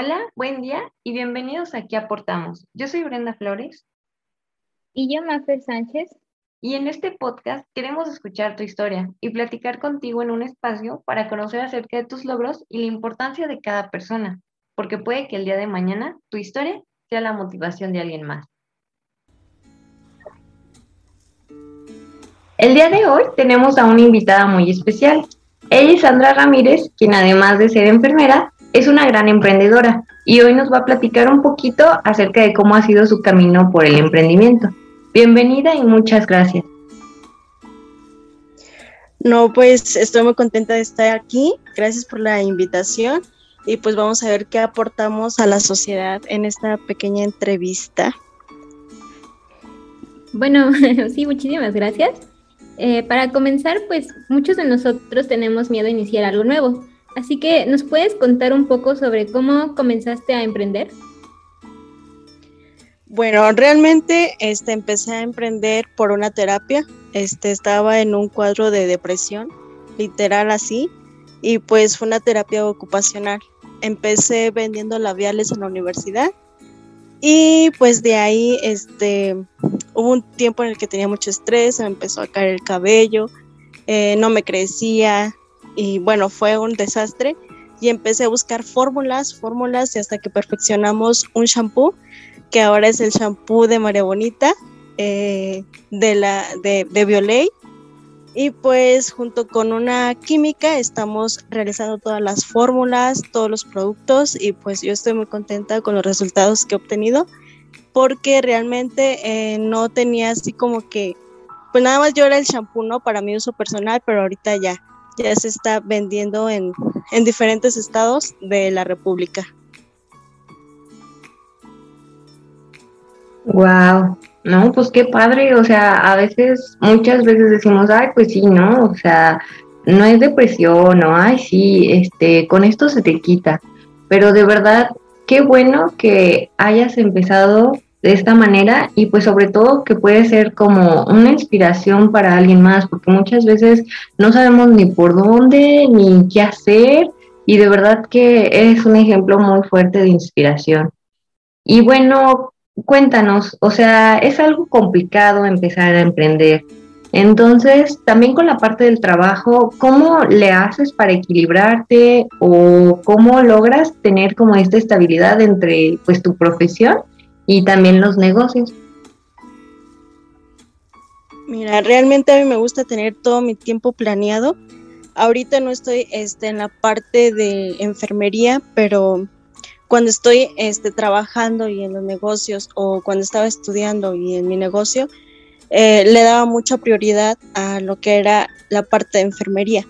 Hola, buen día y bienvenidos a Aquí Aportamos. Yo soy Brenda Flores. Y yo, Mafer Sánchez. Y en este podcast queremos escuchar tu historia y platicar contigo en un espacio para conocer acerca de tus logros y la importancia de cada persona, porque puede que el día de mañana tu historia sea la motivación de alguien más. El día de hoy tenemos a una invitada muy especial. Ella es Sandra Ramírez, quien además de ser enfermera, es una gran emprendedora y hoy nos va a platicar un poquito acerca de cómo ha sido su camino por el emprendimiento. Bienvenida y muchas gracias. No, pues estoy muy contenta de estar aquí. Gracias por la invitación y pues vamos a ver qué aportamos a la sociedad en esta pequeña entrevista. Bueno, sí, muchísimas gracias. Eh, para comenzar, pues muchos de nosotros tenemos miedo a iniciar algo nuevo. Así que, ¿nos puedes contar un poco sobre cómo comenzaste a emprender? Bueno, realmente este, empecé a emprender por una terapia. Este, estaba en un cuadro de depresión, literal así, y pues fue una terapia ocupacional. Empecé vendiendo labiales en la universidad y pues de ahí este, hubo un tiempo en el que tenía mucho estrés, me empezó a caer el cabello, eh, no me crecía y bueno, fue un desastre. Y empecé a buscar fórmulas, fórmulas y hasta que perfeccionamos un shampoo, que ahora es el shampoo de María Bonita, eh, de, la, de, Violet. Y pues junto con una química estamos realizando todas las fórmulas, todos los productos y pues yo estoy muy contenta con los resultados que he obtenido porque realmente eh, no tenía así como que, pues nada más yo era el shampoo, ¿no? Para mi uso personal, pero ahorita ya, ya se está vendiendo en, en diferentes estados de la República. Wow, no, pues qué padre, o sea, a veces, muchas veces decimos, ay, pues sí, ¿no? O sea, no es depresión, no, ay, sí, este, con esto se te quita, pero de verdad, qué bueno que hayas empezado de esta manera y pues sobre todo que puede ser como una inspiración para alguien más, porque muchas veces no sabemos ni por dónde ni qué hacer y de verdad que es un ejemplo muy fuerte de inspiración. Y bueno, cuéntanos, o sea, es algo complicado empezar a emprender. Entonces, también con la parte del trabajo, ¿cómo le haces para equilibrarte o cómo logras tener como esta estabilidad entre pues tu profesión y también los negocios. Mira, realmente a mí me gusta tener todo mi tiempo planeado. Ahorita no estoy este, en la parte de enfermería, pero cuando estoy este, trabajando y en los negocios o cuando estaba estudiando y en mi negocio, eh, le daba mucha prioridad a lo que era la parte de enfermería.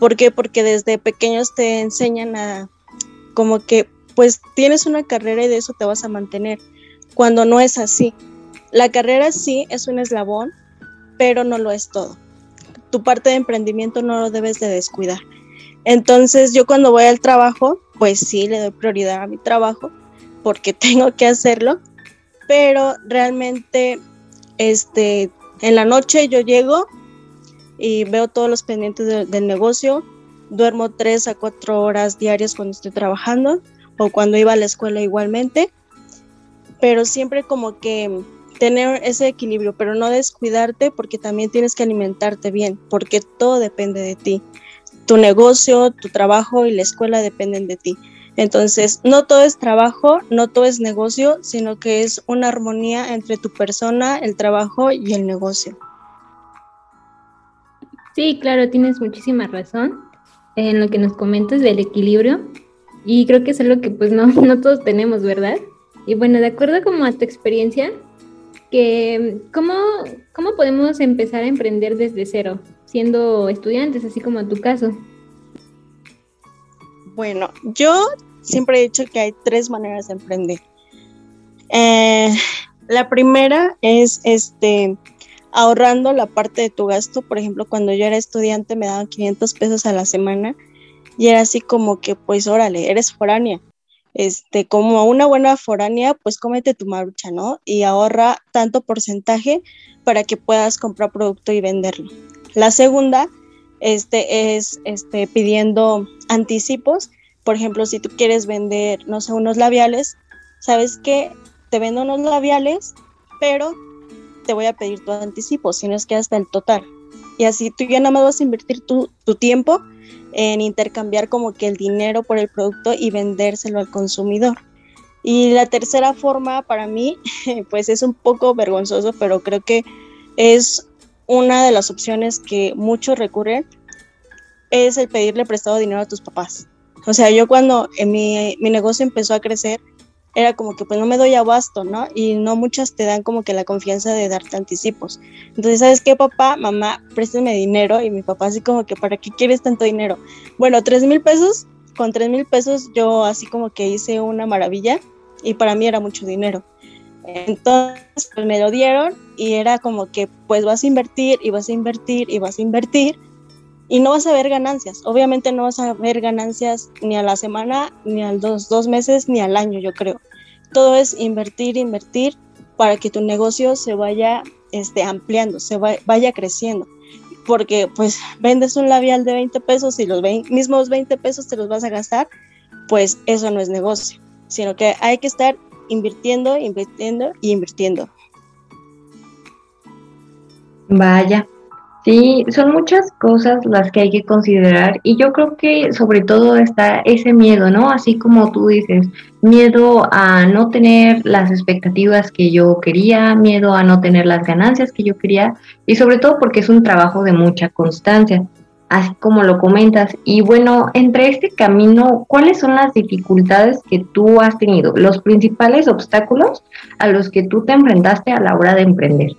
¿Por qué? Porque desde pequeños te enseñan a como que pues tienes una carrera y de eso te vas a mantener cuando no es así. La carrera sí es un eslabón, pero no lo es todo. Tu parte de emprendimiento no lo debes de descuidar. Entonces yo cuando voy al trabajo, pues sí le doy prioridad a mi trabajo porque tengo que hacerlo, pero realmente este en la noche yo llego y veo todos los pendientes del negocio, duermo tres a cuatro horas diarias cuando estoy trabajando o cuando iba a la escuela igualmente pero siempre como que tener ese equilibrio, pero no descuidarte porque también tienes que alimentarte bien, porque todo depende de ti. Tu negocio, tu trabajo y la escuela dependen de ti. Entonces, no todo es trabajo, no todo es negocio, sino que es una armonía entre tu persona, el trabajo y el negocio. Sí, claro, tienes muchísima razón en lo que nos comentas del equilibrio y creo que es algo que pues no, no todos tenemos, ¿verdad? Y bueno, de acuerdo como a tu experiencia, ¿cómo, ¿cómo podemos empezar a emprender desde cero, siendo estudiantes, así como en tu caso? Bueno, yo siempre he dicho que hay tres maneras de emprender. Eh, la primera es este ahorrando la parte de tu gasto. Por ejemplo, cuando yo era estudiante me daban 500 pesos a la semana y era así como que, pues órale, eres foránea este, como una buena foránea, pues cómete tu marucha, ¿no? Y ahorra tanto porcentaje para que puedas comprar producto y venderlo. La segunda este, es este, pidiendo anticipos, Por ejemplo, si tú quieres vender, no sé, unos labiales, ¿sabes qué? Te vendo unos labiales, pero te voy a pedir tu anticipo, si no es que hasta el total. Y así tú ya nada más vas a invertir tu, tu tiempo en intercambiar como que el dinero por el producto y vendérselo al consumidor. Y la tercera forma para mí, pues es un poco vergonzoso, pero creo que es una de las opciones que muchos recurren, es el pedirle prestado dinero a tus papás. O sea, yo cuando mi, mi negocio empezó a crecer, era como que pues no me doy abasto, ¿no? Y no muchas te dan como que la confianza de darte anticipos. Entonces, ¿sabes qué, papá? Mamá, préstame dinero. Y mi papá así como que, ¿para qué quieres tanto dinero? Bueno, tres mil pesos, con tres mil pesos yo así como que hice una maravilla y para mí era mucho dinero. Entonces, pues me lo dieron y era como que pues vas a invertir y vas a invertir y vas a invertir y no vas a ver ganancias. Obviamente no vas a ver ganancias ni a la semana, ni a los dos meses, ni al año, yo creo. Todo es invertir, invertir para que tu negocio se vaya este, ampliando, se vaya creciendo. Porque pues vendes un labial de 20 pesos y los mismos 20 pesos te los vas a gastar, pues eso no es negocio, sino que hay que estar invirtiendo, invirtiendo y invirtiendo. Vaya, Sí, son muchas cosas las que hay que considerar y yo creo que sobre todo está ese miedo, ¿no? Así como tú dices, miedo a no tener las expectativas que yo quería, miedo a no tener las ganancias que yo quería y sobre todo porque es un trabajo de mucha constancia, así como lo comentas. Y bueno, entre este camino, ¿cuáles son las dificultades que tú has tenido, los principales obstáculos a los que tú te enfrentaste a la hora de emprender?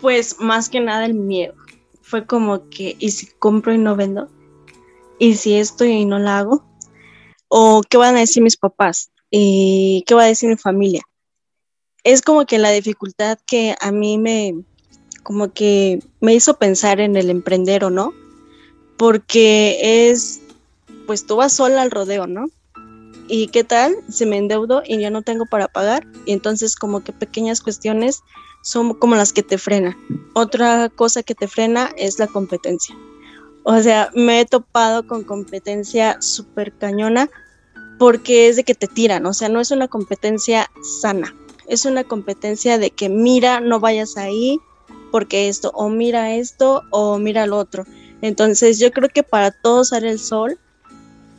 Pues más que nada el miedo. Fue como que, ¿y si compro y no vendo? ¿Y si esto y no la hago? ¿O qué van a decir mis papás? ¿Y qué va a decir mi familia? Es como que la dificultad que a mí me, como que me hizo pensar en el emprender o no, porque es, pues tú vas sola al rodeo, ¿no? ¿Y qué tal? Se me endeudo y ya no tengo para pagar. Y entonces como que pequeñas cuestiones son como las que te frenan. Otra cosa que te frena es la competencia. O sea, me he topado con competencia súper cañona porque es de que te tiran, o sea, no es una competencia sana, es una competencia de que mira, no vayas ahí porque esto, o mira esto, o mira lo otro. Entonces yo creo que para todos sale el sol,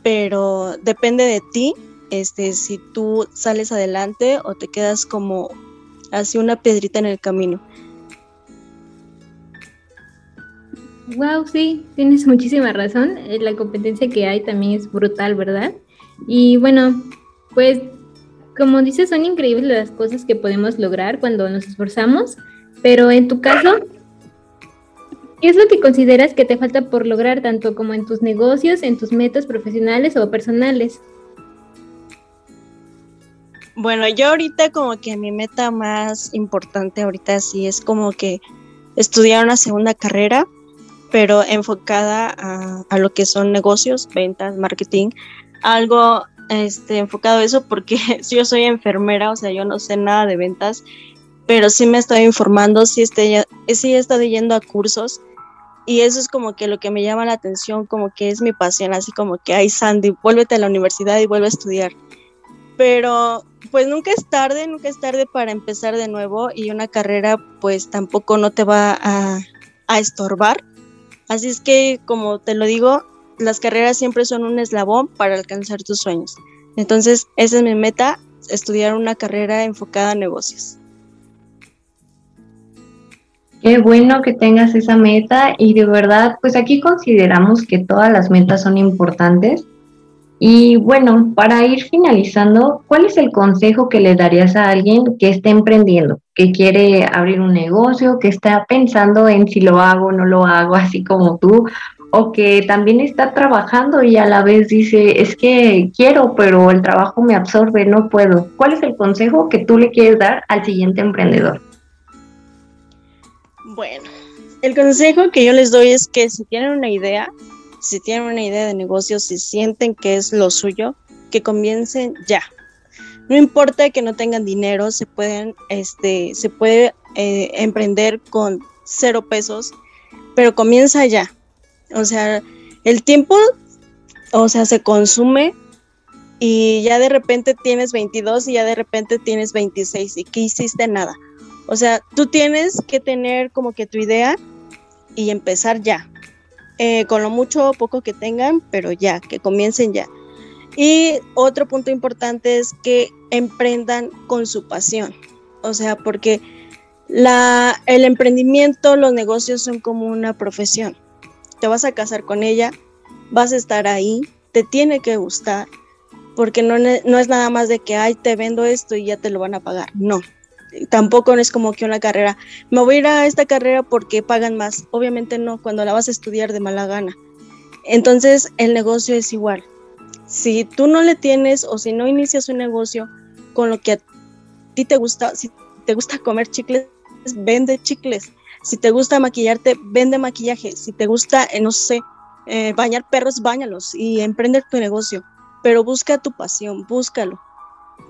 pero depende de ti, este, si tú sales adelante o te quedas como así una piedrita en el camino. Wow, sí, tienes muchísima razón. Eh, la competencia que hay también es brutal, ¿verdad? Y bueno, pues como dices, son increíbles las cosas que podemos lograr cuando nos esforzamos, pero en tu caso, ¿qué es lo que consideras que te falta por lograr tanto como en tus negocios, en tus metas profesionales o personales? Bueno, yo ahorita como que mi meta más importante ahorita sí es como que estudiar una segunda carrera, pero enfocada a, lo que son negocios, ventas, marketing, algo este, enfocado a eso porque yo soy enfermera, o sea, yo no sé nada de ventas, pero sí me estoy informando, sí, estoy, sí he estado yendo a cursos y eso es como que lo que me llama la atención, como que es mi pasión, así como que, ay Sandy, vuélvete a la universidad y vuelve a estudiar. Pero pues nunca es tarde, nunca es tarde para empezar de nuevo y una carrera pues tampoco no te va a, estorbar. Así es que, como te lo digo, las carreras siempre son un eslabón para alcanzar tus sueños. Entonces, esa es mi meta, estudiar una carrera enfocada a negocios. Qué bueno que tengas esa meta y de verdad, pues aquí consideramos que todas las metas son importantes y bueno, para ir finalizando, ¿cuál es el consejo que le darías a alguien que está emprendiendo, que quiere abrir un negocio, que está pensando en si lo hago o no lo hago, así como tú, o que también está trabajando y a la vez dice, es que quiero, pero el trabajo me absorbe, no puedo? ¿Cuál es el consejo que tú le quieres dar al siguiente emprendedor? Bueno, el consejo que yo les doy es que si tienen una idea, si tienen una idea de negocio, si sienten que es lo suyo, que comiencen ya. No importa que no tengan dinero, se pueden, este, se puede eh, emprender con cero pesos, pero comienza ya. O sea, el tiempo o sea, se consume y ya de repente tienes 22 y ya de repente tienes 26 y que hiciste nada. O sea, tú tienes que tener como que tu idea y empezar ya. Eh, con lo mucho o poco que tengan, pero ya, que comiencen ya. Y otro punto importante es que emprendan con su pasión. O sea, porque la, el emprendimiento, los negocios son como una profesión. Te vas a casar con ella, vas a estar ahí, te tiene que gustar, porque no, no es nada más de que, ay, te vendo esto y ya te lo van a pagar. No, tampoco es como que una carrera, me voy a ir a esta carrera porque pagan más. Obviamente no, cuando la vas a estudiar de mala gana. Entonces el negocio es igual. Si tú no le tienes o si no inicias un negocio con lo que a ti te gusta, si te gusta comer chicles, vende chicles. Si te gusta maquillarte, vende maquillaje. Si te gusta, eh, no sé, eh, bañar perros, bañalos y emprende tu negocio. Pero busca tu pasión, búscalo.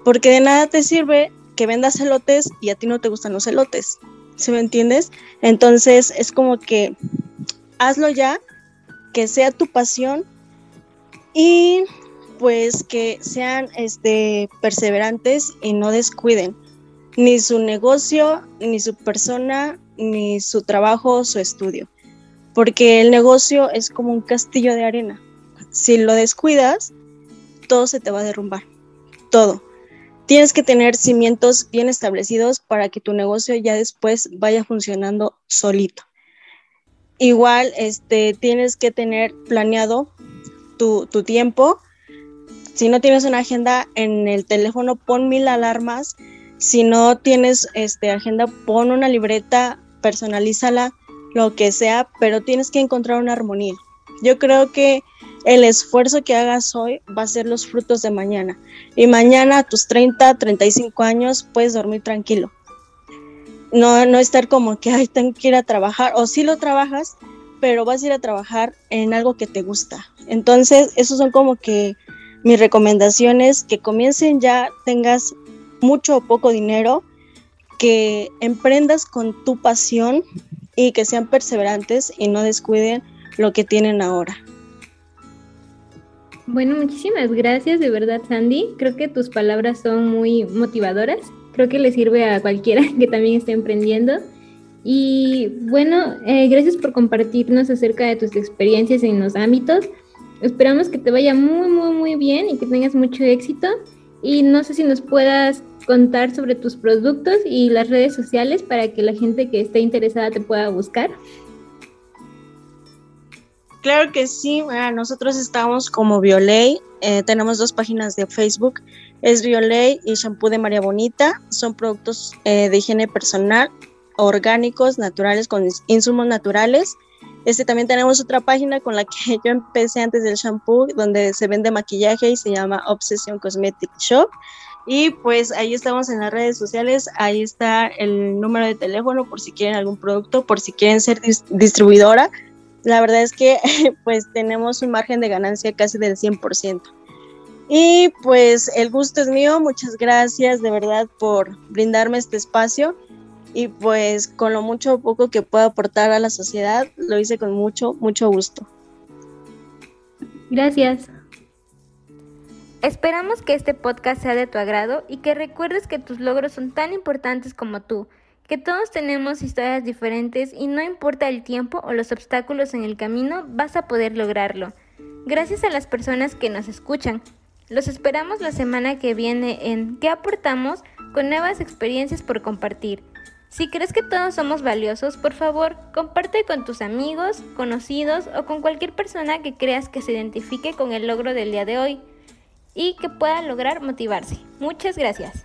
Porque de nada te sirve que vendas elotes y a ti no te gustan los elotes. ¿Sí me entiendes? Entonces es como que hazlo ya, que sea tu pasión y pues que sean este, perseverantes y no descuiden ni su negocio, ni su persona, ni su trabajo, su estudio. Porque el negocio es como un castillo de arena. Si lo descuidas, todo se te va a derrumbar. Todo tienes que tener cimientos bien establecidos para que tu negocio ya después vaya funcionando solito. Igual, este, tienes que tener planeado tu, tiempo. Si no tienes una agenda en el teléfono, pon mil alarmas. Si no tienes este, agenda, pon una libreta, personalízala, lo que sea, pero tienes que encontrar una armonía. Yo creo que el esfuerzo que hagas hoy va a ser los frutos de mañana. Y mañana a tus 30, 35 años puedes dormir tranquilo. No, no estar como que, ay, tengo que ir a trabajar. O sí lo trabajas, pero vas a ir a trabajar en algo que te gusta. Entonces, esos son como que mis recomendaciones, que comiencen ya, tengas mucho o poco dinero, que emprendas con tu pasión y que sean perseverantes y no descuiden lo que tienen ahora. Bueno, muchísimas gracias de verdad, Sandy. Creo que tus palabras son muy motivadoras. Creo que le sirve a cualquiera que también esté emprendiendo. Y bueno, eh, gracias por compartirnos acerca de tus experiencias en los ámbitos. Esperamos que te vaya muy, muy, muy bien y que tengas mucho éxito. Y no sé si nos puedas contar sobre tus productos y las redes sociales para que la gente que esté interesada te pueda buscar. Claro que sí, nosotros estamos como Violey, eh, tenemos dos páginas de Facebook, es Violey y Shampoo de María Bonita, son productos eh, de higiene personal, orgánicos, naturales, con insumos naturales. Este también tenemos otra página con la que yo empecé antes del shampoo, donde se vende maquillaje y se llama Obsession Cosmetic Shop. Y pues ahí estamos en las redes sociales, ahí está el número de teléfono por si quieren algún producto, por si quieren ser distribuidora la verdad es que pues tenemos un margen de ganancia casi del 100%. Y pues el gusto es mío, muchas gracias de verdad por brindarme este espacio y pues con lo mucho o poco que puedo aportar a la sociedad, lo hice con mucho, mucho gusto. Gracias. Esperamos que este podcast sea de tu agrado y que recuerdes que tus logros son tan importantes como tú que todos tenemos historias diferentes y no importa el tiempo o los obstáculos en el camino, vas a poder lograrlo. Gracias a las personas que nos escuchan. Los esperamos la semana que viene en ¿Qué aportamos? con nuevas experiencias por compartir. Si crees que todos somos valiosos, por favor, comparte con tus amigos, conocidos o con cualquier persona que creas que se identifique con el logro del día de hoy y que pueda lograr motivarse. Muchas gracias.